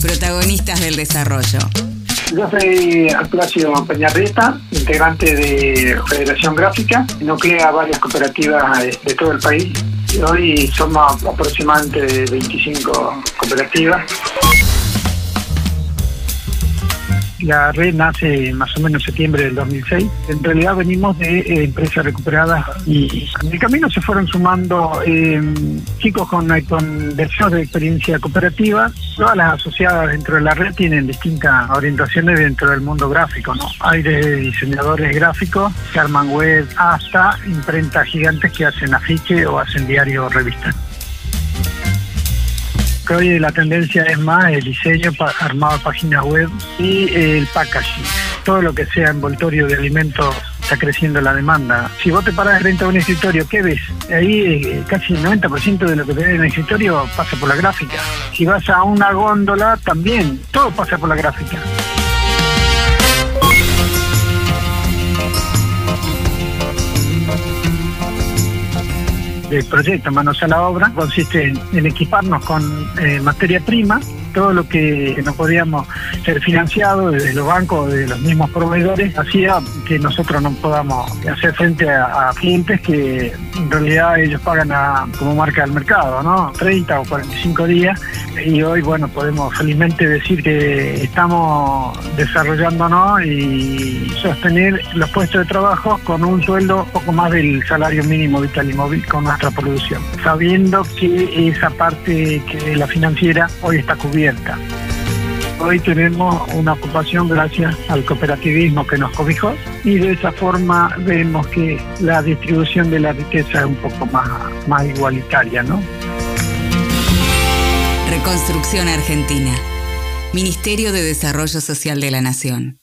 Protagonistas del desarrollo. Yo soy Arturacio Peñarreta, integrante de Federación Gráfica, nuclea varias cooperativas de todo el país. Hoy somos aproximadamente 25 cooperativas. La red nace más o menos en septiembre del 2006. En realidad venimos de eh, empresas recuperadas y en el camino se fueron sumando eh, chicos con, con versiones de experiencia cooperativa. Todas las asociadas dentro de la red tienen distintas orientaciones dentro del mundo gráfico. ¿no? Hay de diseñadores gráficos que web hasta imprentas gigantes que hacen afiche o hacen diario o revistas que hoy la tendencia es más el diseño armado páginas web y el packaging. Todo lo que sea envoltorio de alimentos está creciendo la demanda. Si vos te paras frente a un escritorio, ¿qué ves? Ahí eh, casi el 90% de lo que ves en el escritorio pasa por la gráfica. Si vas a una góndola, también, todo pasa por la gráfica. Del proyecto Manos a la Obra consiste en, equiparnos con eh, materia prima todo lo que no podíamos ser financiado desde los bancos, de los mismos proveedores, hacía que nosotros no podamos hacer frente a, clientes que en realidad ellos pagan como marca del mercado, ¿no? 30 o 45 días y hoy, bueno, podemos felizmente decir que estamos desarrollándonos y sostener los puestos de trabajo con un sueldo poco más del salario mínimo vital y móvil con nuestra producción, sabiendo que esa parte que la financiera hoy está cubierta Hoy tenemos una ocupación gracias al cooperativismo que nos cobijó y de esa forma vemos que la distribución de la riqueza es un poco más, más igualitaria, ¿no? Reconstrucción Argentina. Ministerio de Desarrollo Social de la Nación.